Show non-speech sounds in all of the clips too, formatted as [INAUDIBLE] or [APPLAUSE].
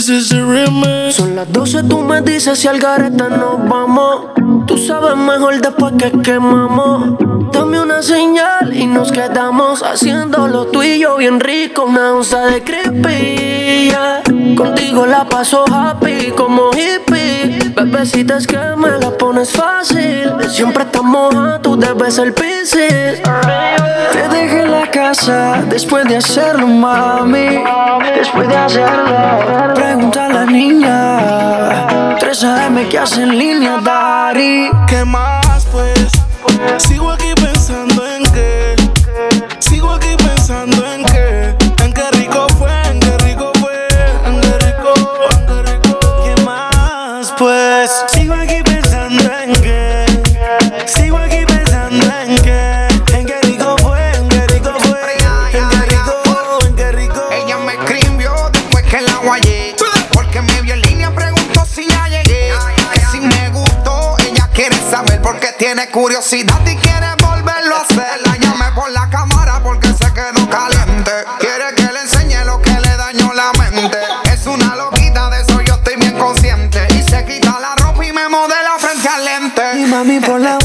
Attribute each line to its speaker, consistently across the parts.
Speaker 1: Son las 12, tú me dices si al garete nos vamos. Tú sabes mejor después que quemamos. Dame una señal y nos quedamos haciendo lo tuyo bien rico. Una onza de creepy. Yeah. Contigo la paso happy como hippie. Bebecita es que me la pones fácil. Siempre estás moja, tú debes el piscis. Te dejé en la casa después de hacerlo, mami. Después de hacerlo, pregunta a la niña. 3 AM que hacen línea, Dari.
Speaker 2: ¿Qué más, pues? Sigo aquí
Speaker 3: tienes curiosidad y quiere volverlo a hacer. La llamé por la cámara porque se quedó caliente. Quiere que le enseñe lo que le dañó la mente. Es una loquita, de eso yo estoy bien consciente. Y se quita la ropa y me modela frente al lente. Y
Speaker 1: mami por la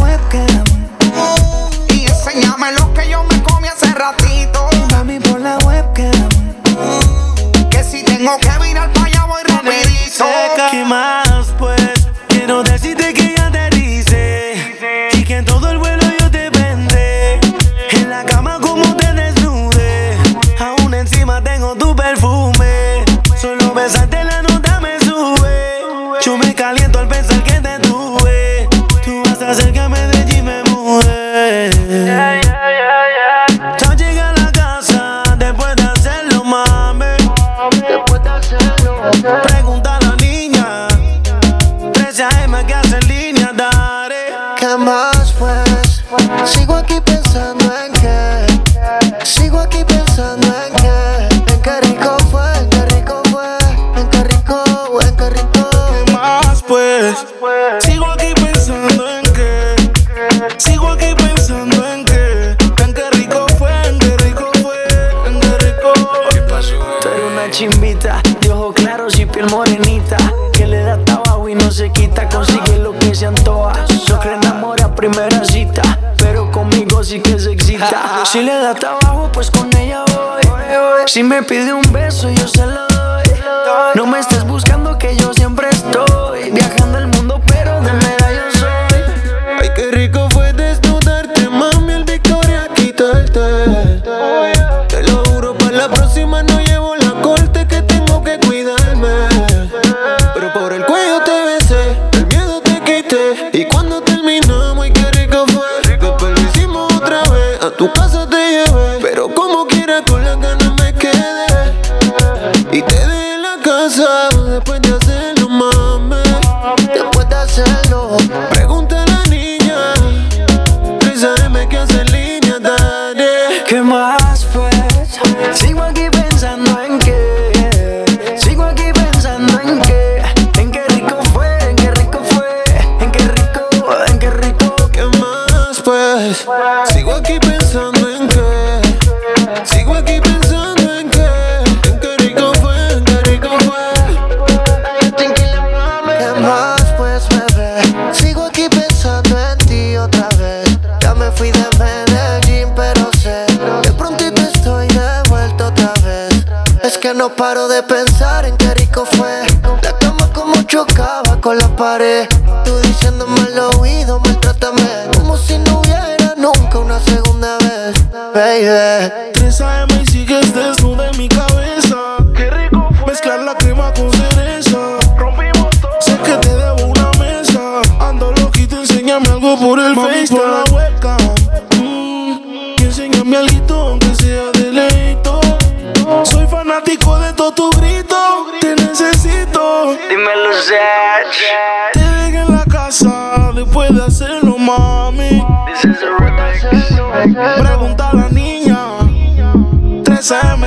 Speaker 3: Si
Speaker 1: le da trabajo, pues con ella voy. Si me pide un beso, yo se lo doy.
Speaker 2: Como quiera con la
Speaker 4: ganas.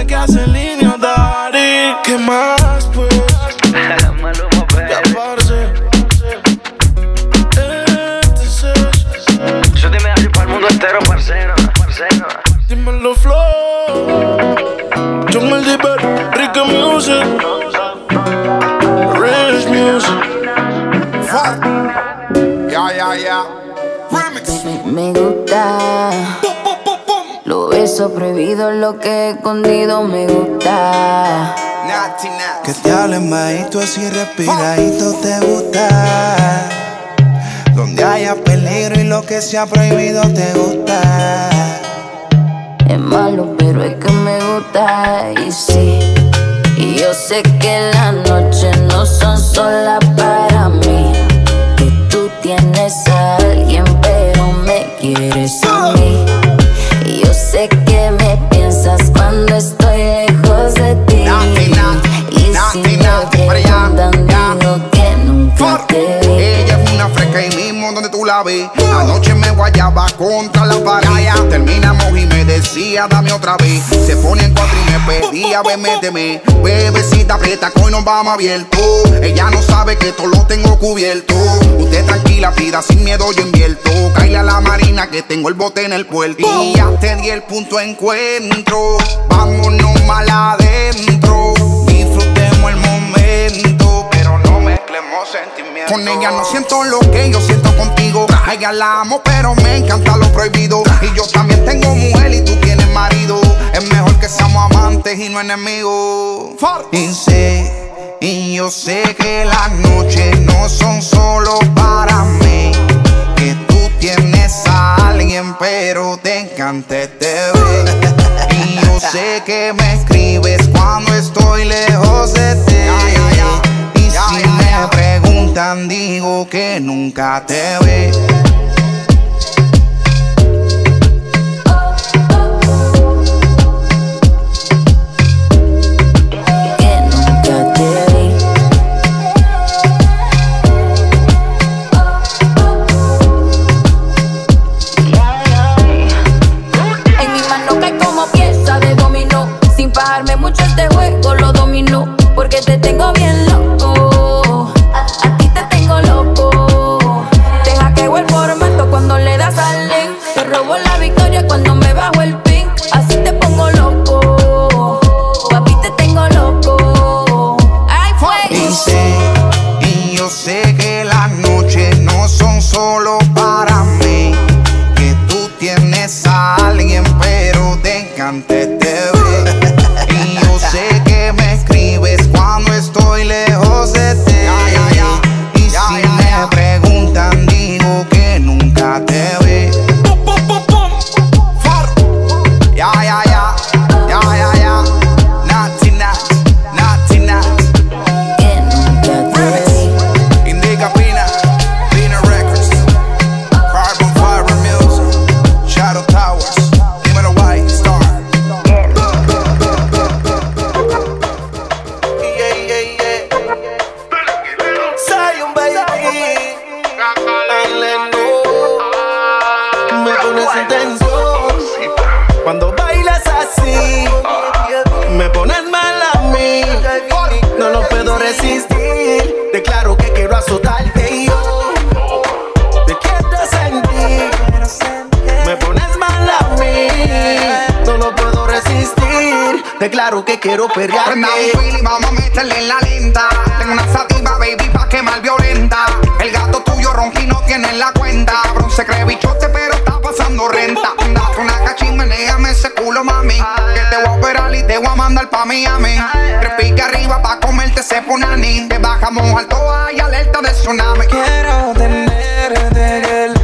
Speaker 4: gasoline lo que he escondido me gusta.
Speaker 3: Que te hablen bajito así respiradito te gusta. Donde haya peligro y lo que sea prohibido te gusta.
Speaker 4: Es malo, pero es que me gusta y sí. Y yo sé que las noches no son solas para mí. Que tú tienes a alguien, pero me quieres
Speaker 3: Ella es una fresca y mismo donde tú la ves. Anoche me guayaba contra la pared. Terminamos y me decía, dame otra vez. Se pone en cuatro y me pedía, ve, méteme. Bebecita, aprieta, hoy nos vamos abierto. Ella no sabe que todo lo tengo cubierto. Usted tranquila, pida sin miedo, yo invierto. Caile a la marina que tengo el bote en el puerto. Y ya te di el punto de encuentro. Vámonos mal adentro. Pero no mezclemos sentimientos. Con ella no siento lo que yo siento contigo. A ella la amo, pero me encanta lo prohibido. Y yo también tengo mujer y tú tienes marido. Es mejor que seamos amantes y no enemigos. Y sé, y yo sé que las noches no son solo para mí. Que tú tienes a alguien, pero te encanta este bebé. Y yo sé que me escribes cuando estoy lejos de ti. Si me preguntan, digo que nunca te ve.
Speaker 4: Cuando me bajo el pin. Así te pongo loco.
Speaker 5: Declaro que quiero
Speaker 3: Prenda un. Willy, vamos a meterle en la lenta. Tengo una sativa, baby, pa' quemar violenta. El gato tuyo ronquino tiene en la cuenta. Bron se cree bichote, pero está pasando renta. Date una cachimba, déjame ese culo, mami. Que te voy a operar y te voy a mandar pa' Miami. Tres piques arriba pa' comerte ese punani. Te bajamos al toa y alerta de tsunami.
Speaker 5: Quiero tenerte, girl.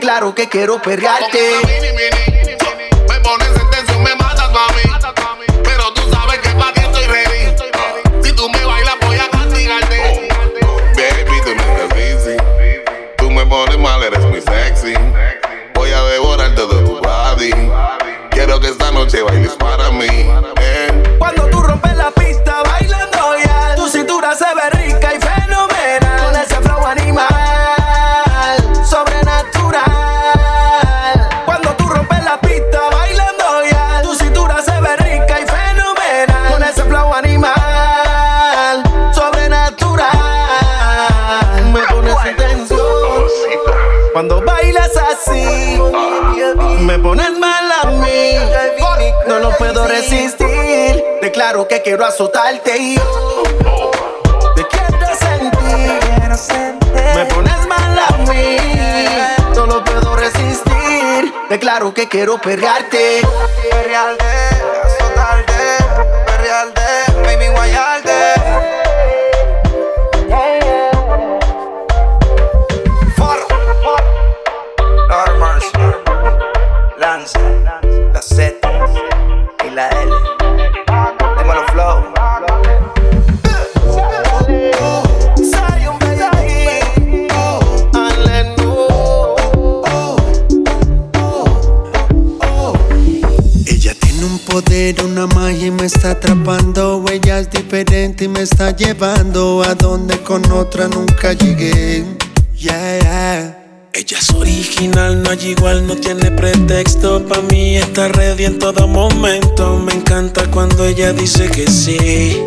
Speaker 5: Declaro que quiero perrearte.
Speaker 6: Me pones mal a mí.
Speaker 1: No lo puedo resistir. Declaro que quiero azotarte y te quiero sentir. Me pones mal a mí. No lo puedo resistir. Declaro que quiero perrearte.
Speaker 3: Perrearte,
Speaker 7: atrapando. Ella es diferente y me está llevando a donde con otra nunca llegué. Yeah. Ella es original, no hay igual, no tiene pretexto. Pa' mí está ready en todo momento. Me encanta cuando ella dice que sí.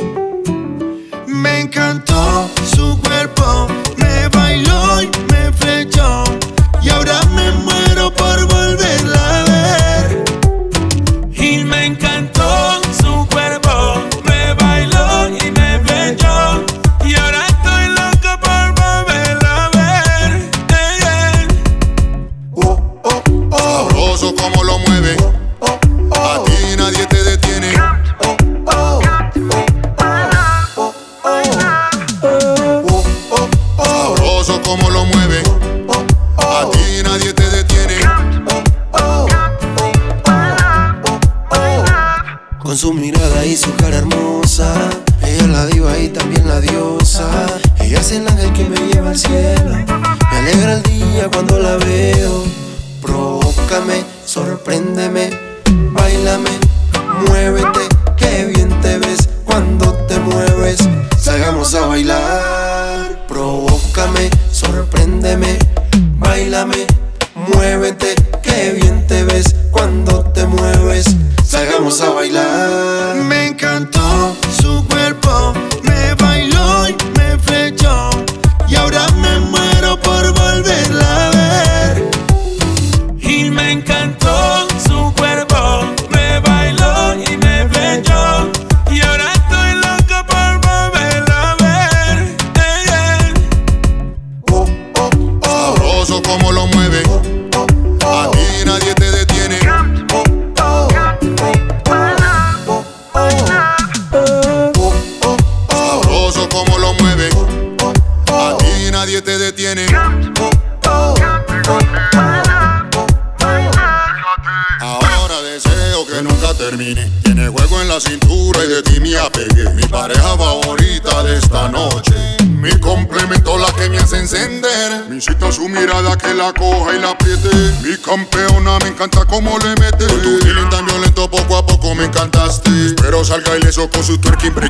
Speaker 7: Salgamos a bailar.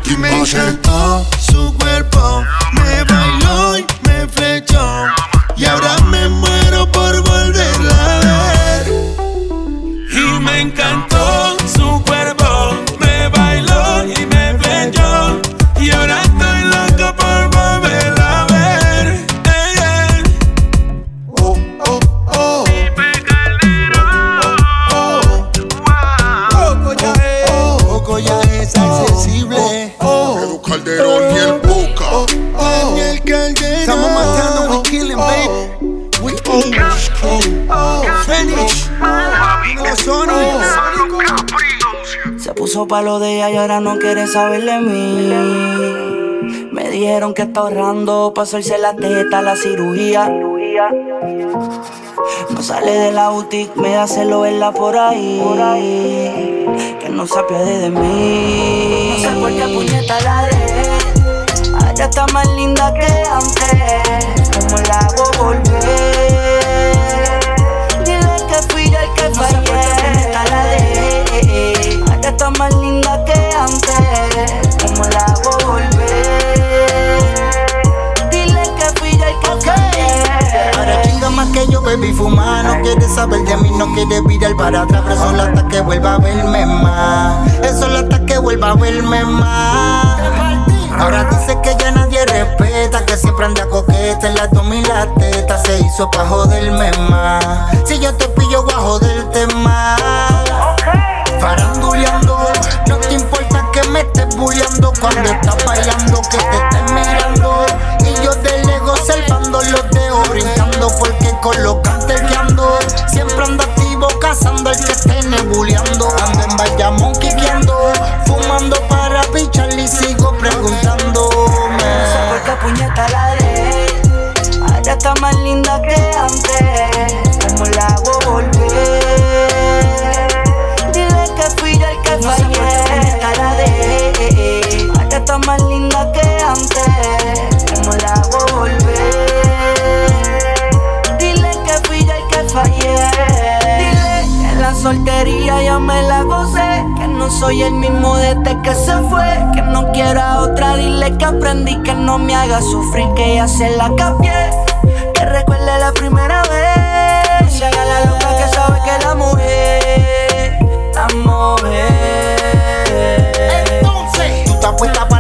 Speaker 8: Breaking
Speaker 7: Me encantó su cuerpo, me bailó y
Speaker 9: Puso palo de ella y ahora no quiere saber de mí. Me dijeron que está ahorrando para hacerse la teta, la cirugía. No sale de la boutique, me da celo verla por ahí. Que no se apiade de mí. No sé por qué puñeta la. Ahora está más linda que antes. bebí fumar. No
Speaker 10: quiere saber de mí, no quiere virar para atrás. Pero solo hasta que vuelva a verme más. Es solo hasta que vuelva a verme más. Ahora dice que ya nadie respeta, que siempre anda coqueta en la toma y la teta. Se hizo pa' joderme más. Si yo te pillo, voy a joderte más. Faranduleando, no te importa que me estés bulleando cuando estás bailando, que te estés mirando. Y yo delego salvando los por los. Siempre ando activo, cazando el que esté nebuleando. Ando en Bayamón, quiqueando, fumando para pichar y sigo preguntándome.
Speaker 9: No sé por qué puñeta la de. Ahora está más linda que antes. soy el mismo desde que se fue. Que no quiera otra, dile que aprendí que no me haga sufrir, que ya se la cambié. Que recuerde la primera vez. Se haga la loca que sabe que la mujer, la mujer.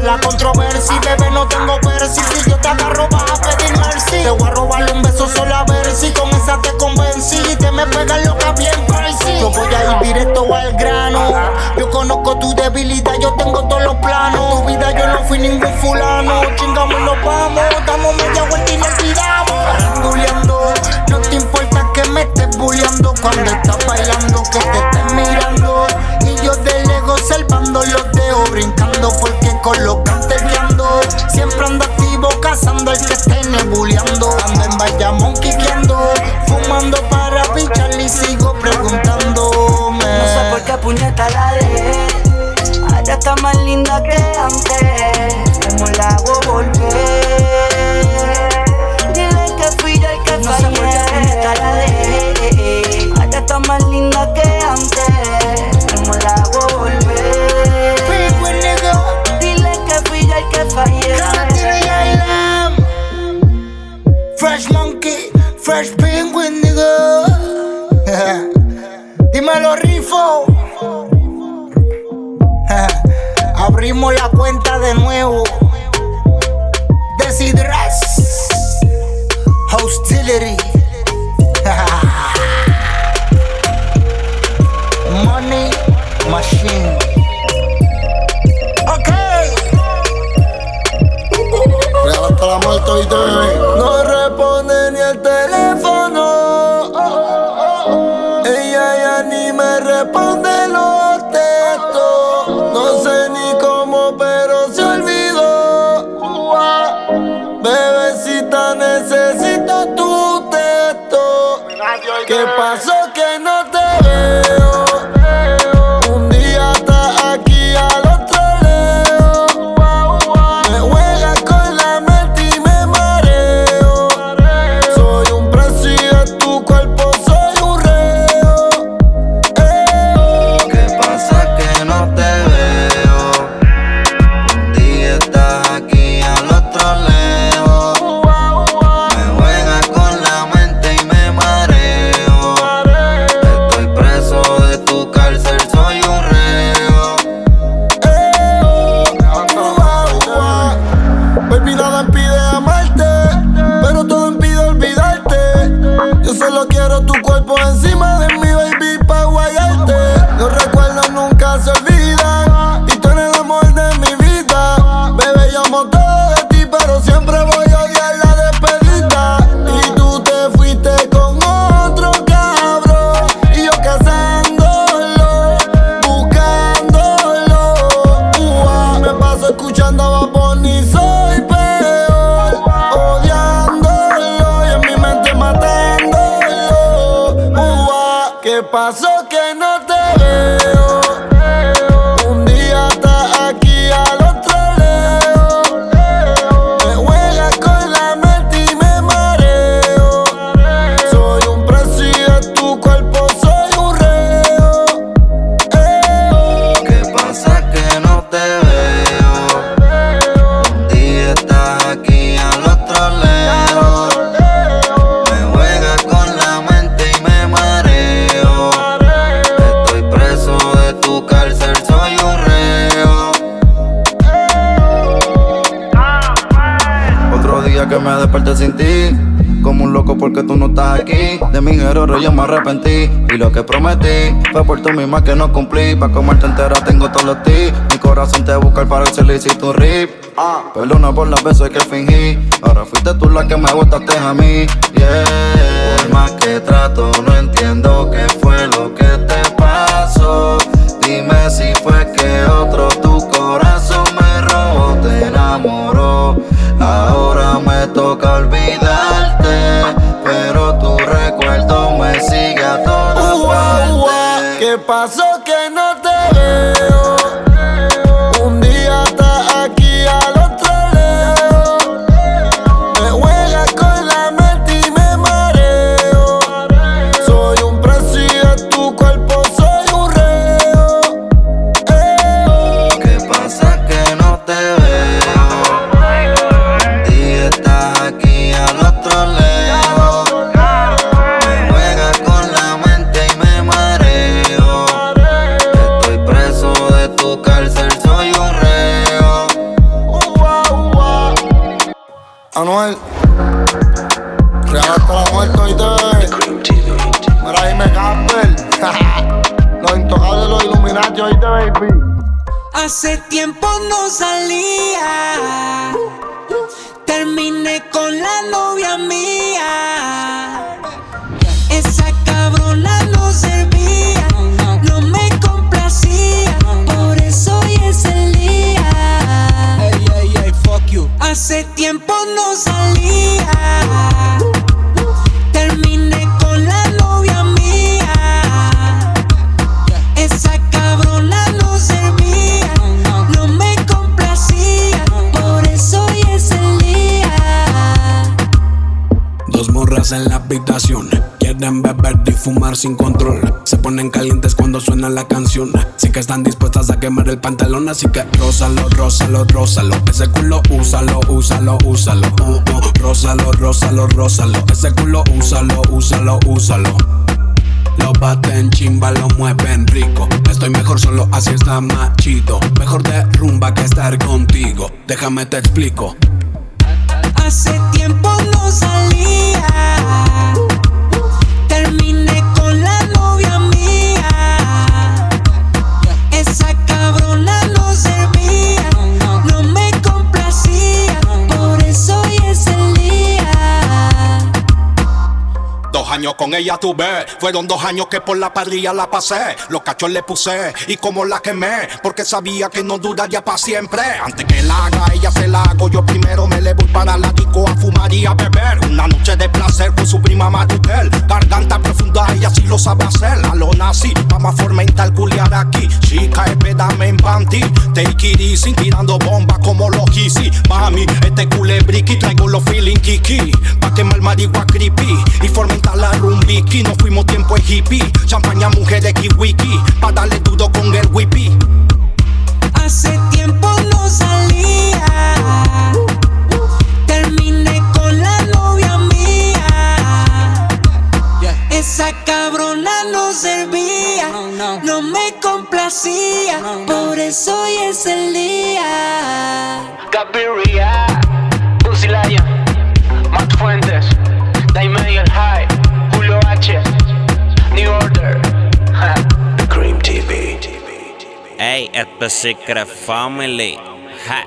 Speaker 10: la controversia, bebé, no tengo versi. Si yo te agarro, vas a pedir mercy. Te voy a robarle un beso solo a ver si con esa te convencí. Y te me pegas loca bien, si Yo voy a ir directo al grano. Yo conozco tu debilidad, yo tengo todos los planos. Tu vida yo no fui ningún fulano. Chingamos y nos vamos. Damos media vuelta y nos tiramos. No te importa que me estés bulleando cuando estás bailando.
Speaker 11: Que
Speaker 12: errores yo me arrepentí. Y lo que prometí fue por tú misma que no cumplí. Pa' comerte entera tengo todos los ti. Mi corazón te busca para el le hiciste un rip. Ah, perdona por las veces que fingí. Ahora fuiste tú la que me gustaste a mí. Yeah. Por más que trato, no entiendo qué fue lo que te pasó. Dime si fue que otro tu corazón me robó, te enamoró. Ahora me toca olvidarte,
Speaker 10: pasó
Speaker 13: Quieren beber y fumar sin control. Se ponen calientes cuando suena la canción. Sí que están dispuestas a quemar el pantalón. Así que rózalo, rózalo, rózalo. Ese culo úsalo, úsalo, úsalo. Uh, uh. Rózalo, rózalo, rózalo. Ese culo úsalo, úsalo, úsalo. Lo baten chimba, lo mueven rico. Estoy mejor solo, así está machito. Mejor de rumba que estar contigo. Déjame te explico.
Speaker 14: Hace tiempo no salía.
Speaker 15: Años con ella tuve, fueron dos años que por la parrilla la pasé. Los cachos le puse y como la quemé, porque sabía que no duraría para siempre. Antes que la haga, ella se la hago. Yo primero me le voy para la disco a fumar y a beber. Una noche de placer con su prima Maruquel. Garganta profunda, ella sí lo sabe hacer. A lo nazi, vamos a fomentar culiar aquí. Chica, espérame en panty. Take it easy, tirando bombas como los Kissy. Mami, este culebriqui, traigo los feeling kiki. Pa' quemar marihuana creepy y fomentar la rumbiki. No fuimos tiempo en hippie. Champaña, mujeres, kiwiki. Pa' darle duro con el whippy.
Speaker 14: Hace tiempo no salía. Terminé con la novia mía. Esa cabrona no servía, no me complacía. Por eso hoy es el día.
Speaker 16: Gaviria, Pussy Lion, Matt Fuentes, Daimel el High, Julio H, New Order, ja.
Speaker 17: Cream TV. Ey, esto es Secret Family. Ja.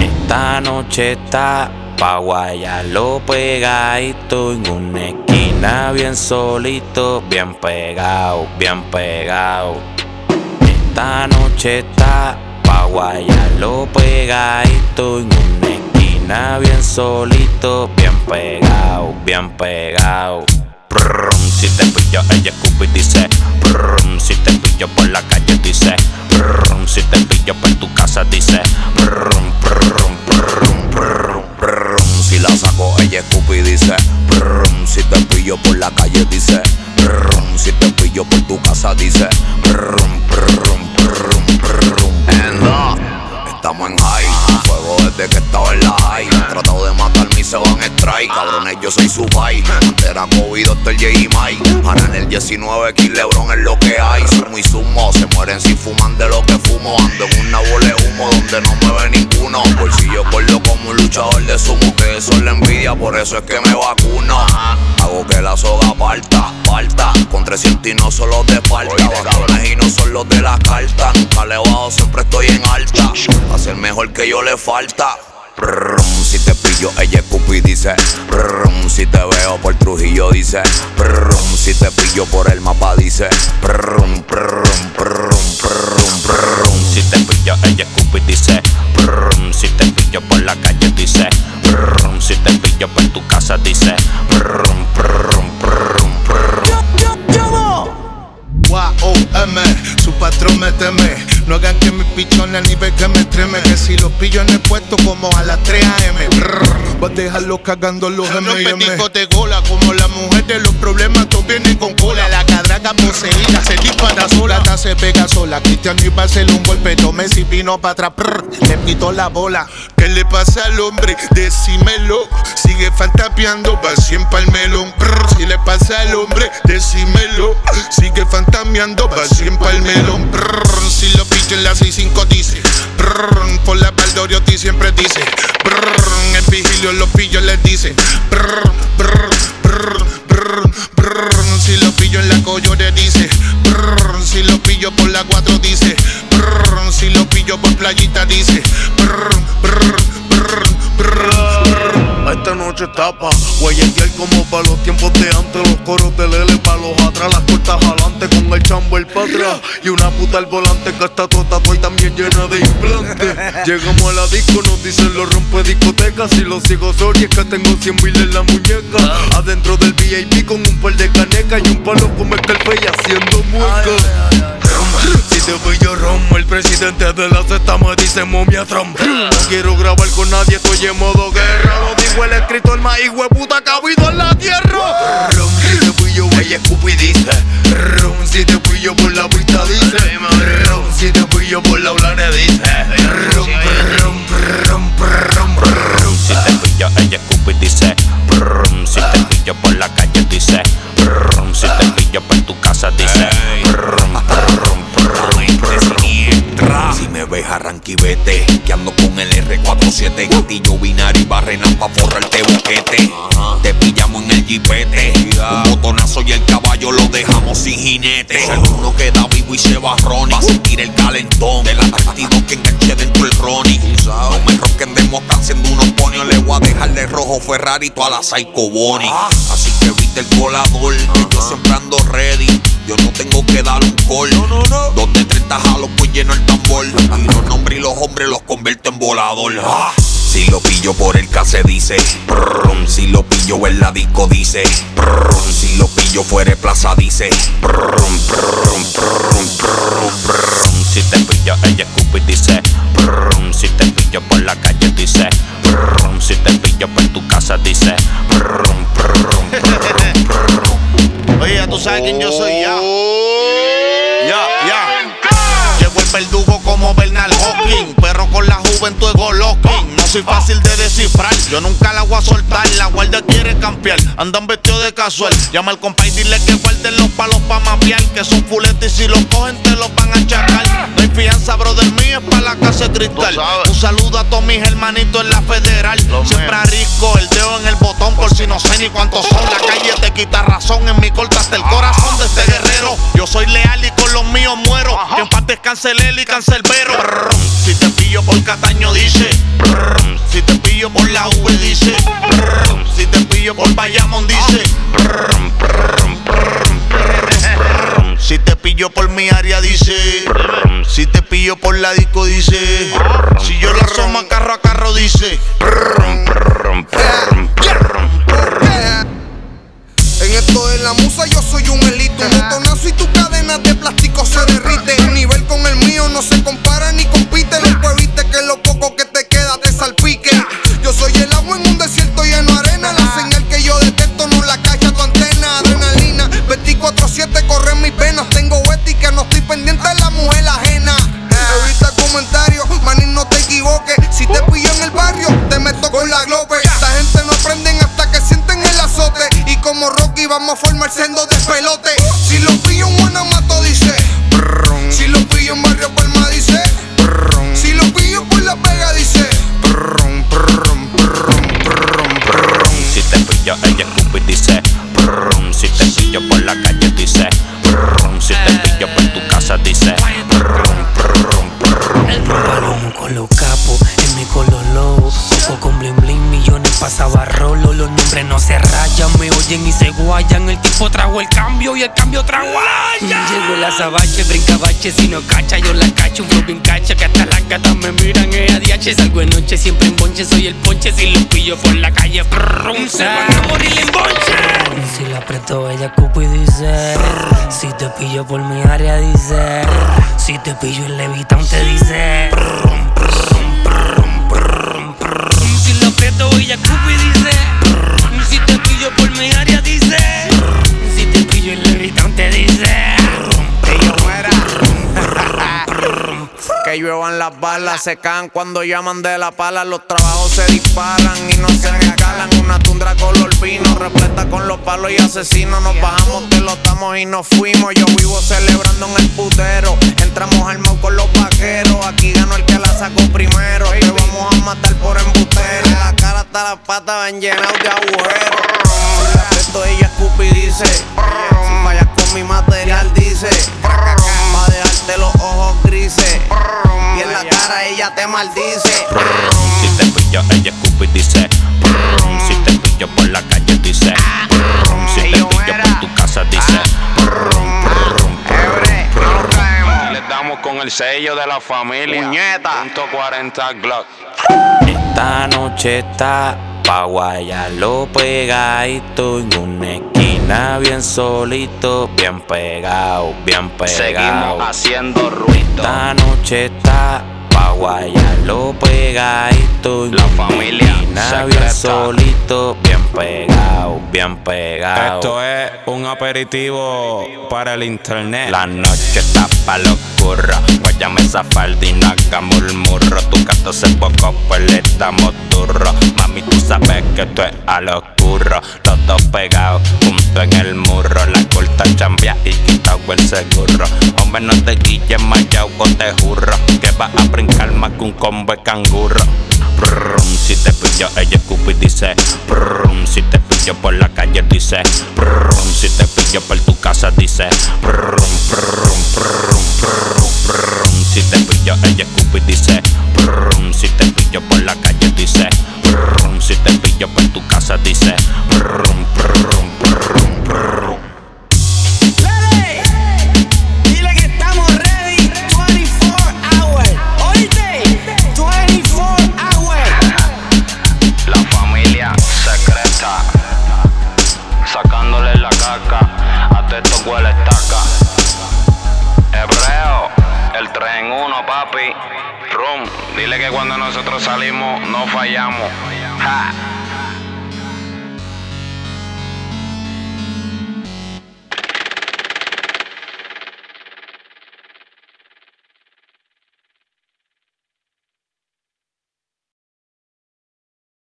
Speaker 17: Esta noche está pa' guayarlo pegadito en una esquina bien solito, bien pegado, bien pegado. Esta noche está pa' guayarlo pegadito en una esquina bien solito, bien pegado, bien pegado. Brum, si te pillo, ella escupe y dice Brum, si te pillo por la calle dice Brum, si te pillo por tu casa dice Brum, brum, brum, brum, brum.
Speaker 18: Si la saco, ella escupe y dice Brum, si te pillo por la calle dice Brum, si te pillo por tu casa dice Brum, brum, brum, brum. And estamos en high desde que estaba en la high Tratado de matarme y se van strike high. Cabrones, yo soy su pai. Era COVID, Dr. J y Mike. Ahora el 19 X Lebron es lo que hay. Sumo y sumo, se mueren si fuman de lo que fumo. Ando en una bola de humo donde no me ve ninguno. Bolsillo corto como un luchador de sumo. Que eso es la envidia, por eso es que me vacuno. Hago que la soga parta, parta. Con 300 y no solo de falta. Cabrones y no son los de la carta. Nunca le bajo, siempre mejor que yo le falta. Si te pillo, ella es y dice. Si te veo por Trujillo, dice. Prrrrum, si te pillo por el mapa, dice.
Speaker 17: Si te pillo, ella es dice. Prrrrum, si te pillo por la calle, dice. Si te pillo por tu casa, dice. Prrrrum.
Speaker 19: K-O-M, su patrón me teme. No hagan que mi pichón al nivel que me treme. Que si los pillo en el puesto como a las 3 a.m. Voy a dejarlo cagando los M&M. de gola, como la mujer de los problemas, todo viene con cola. La cadraga poseída se dispara sola, hasta se pega sola. Cristiano iba a hacerle un golpe, Messi vino para atrás, le quitó la bola. ¿Qué le pasa al hombre? Decímelo. Sigue fantapeando, va siempre al melón. Si le pasa al hombre, decímelo. Sigue fantapeando cambiando, va siempre el melón. Brrr, si lo pillo en la 65 dice. Brrr, por la Valdoriotti siempre dice. Brrr, el vigilio los pillos les dice. Brrr, brrr, brrr, brrr, brrr, si lo pillo en la Coyote dice. Brrr, si lo pillo por la 4 dice. Brrr, si lo pillo por playita dice. Brrr, brrr,
Speaker 20: noche tapa, guayetear como para los tiempos de antes. Los coros de Lele pa' los atrás, las cortas adelante con el chambo el pa' atrás. Y una puta al volante que está toda y también llena de implantes. [LAUGHS] Llegamos a la disco, nos dicen los rompe discotecas. Y los sigo sorry es que tengo 100 mil en la muñeca. Adentro del VIP con un par de canecas y un palo como el y haciendo mueca. Si te yo romo, el presidente de la Z me dice momia Trump. No quiero grabar con nadie, estoy en modo guerra. Lo dijo el escritor más hijo de puta que en la tierra. Si te yo, ella Scoopy dice. Rum, si te yo por la pista dice. Rum, si te yo por la blana dice.
Speaker 17: Si te yo, ella Scoopy dice. Rum, si te yo por la calle dice. Rum, si te yo por tu casa dice.
Speaker 18: Vete Que ando con el R47 Gatillo binario y barrenas pa' forrarte boquete jipete. Un botonazo y el caballo lo dejamos sin jinete. Si alguno queda vivo y se va Ronnie. Va a sentir el calentón De la que enganché dentro el Ronnie. No me roquen de mosca haciendo unos ponios Le voy a dejar de rojo Ferrari toda la Psycho Bonnie. Así que viste el colador Que yo siempre ando ready. Yo no tengo que dar un call. Dos de 30 jalos pues lleno el tambor. Y los nombres y los hombres los convierto en volador Si lo pillo por el case dice Si lo pillo en la disco dice Si lo pillo fuera plaza dice
Speaker 17: Si te pillo ella escupe dice Si te pillo por la calle dice Si te pillo por tu casa dice
Speaker 19: Oye, ya tú sabes quién yo soy ya. Ya, ya. Llegó el verdugo como Bernal Hawking. Perro con la juventud de Golokin. Soy fácil de descifrar. Yo nunca la voy a soltar. La guardia quiere campear. Andan vestidos de casual. Llama al compa y dile que guarden los palos pa' mapear. Que son fuletes y si los cogen te los van a chacar. No hay fianza, brother mío, es pa' la casa de cristal. Un saludo a todos mis hermanitos en la federal. Siempre arrisco el dedo en el botón por si no sé ni cuántos son. La calle te quita razón. En mi corta hasta el corazón de este guerrero. Yo soy leal y con los míos muero. Que en paz descanse y cancelbero. Si te pillo por Cataño, dice. Si te pillo por la V, dice. Si te pillo por Bayamón, dice. Si te pillo por mi área, dice. Si te pillo por la disco, dice. Si yo la asoma carro a carro, dice.
Speaker 3: En esto de la musa yo soy un elito Un botonazo y tu cadena de plástico se derrite El nivel con el mío no se compara ni compite Después viste que lo poco
Speaker 21: cambio y el cambio trajo Llegó la sabache, brinca bache, si no cacha, yo la cacho. Un bien cacha, que hasta las gatas me miran. Eh, a diache, salgo en noche, siempre en bonche. Soy el ponche, si lo pillo por la calle. brum, se van a morir en bonche. Si la apretó, ella cupo y dice. Si te pillo por mi área, dice. Si te pillo en Levitown, te dice. Si lo aprieto, ella cupo y dice. Si te pillo por mi área, dice.
Speaker 22: Que lluevan las balas, se caen cuando llaman de la pala. Los trabajos se disparan y no se regalan. Una tundra color vino, repleta con los palos y asesinos. Nos bajamos de los tamos y nos fuimos. Yo vivo celebrando en el putero. Entramos al con los vaqueros. Aquí ganó el que la sacó primero. Y te vamos a matar por embustero. La cara hasta las patas van llenas de agujeros. La aprieto, ella escupe y dice. Fallas con mi material, dice. Va a dejarte ella te maldice.
Speaker 17: Si te pillo, ella escupe y dice. brum. Si te pillo por la calle, dice. brum. Si te pillo por tu casa, dice.
Speaker 23: Les damos con el sello de la familia. Puñeta. Punto 40 Glock.
Speaker 17: Esta noche está pa' guayarlo pegadito en una esquina bien solito, bien pegado, bien pegado.
Speaker 23: Seguimos haciendo ruido.
Speaker 17: Esta noche está pa' guayarlo pegadito
Speaker 23: La familia
Speaker 17: bien solito, bien pegado, bien pegado.
Speaker 23: Esto
Speaker 17: es un aperitivo para el internet. La noche está pa' los curros. Guayame esa falda y no hagamos el murro. Tu gato se poco, pues le damos turro. Mami, tú sabes que esto es a lo. Los dos pegados junto en el murro. La corta chambia y quitado el seguro. Hombre, no te guilles mayao o te jurro. Que vas a brincar más que un combo de canguro. Brum, si te pillo, ella escupe y dice. Brum, si te pillo por la calle, dice. Brum, si te pillo por tu casa, dice. Brum, brum, brum, brum, brum. Si te pillo, ella escupe
Speaker 23: salimos no fallamos.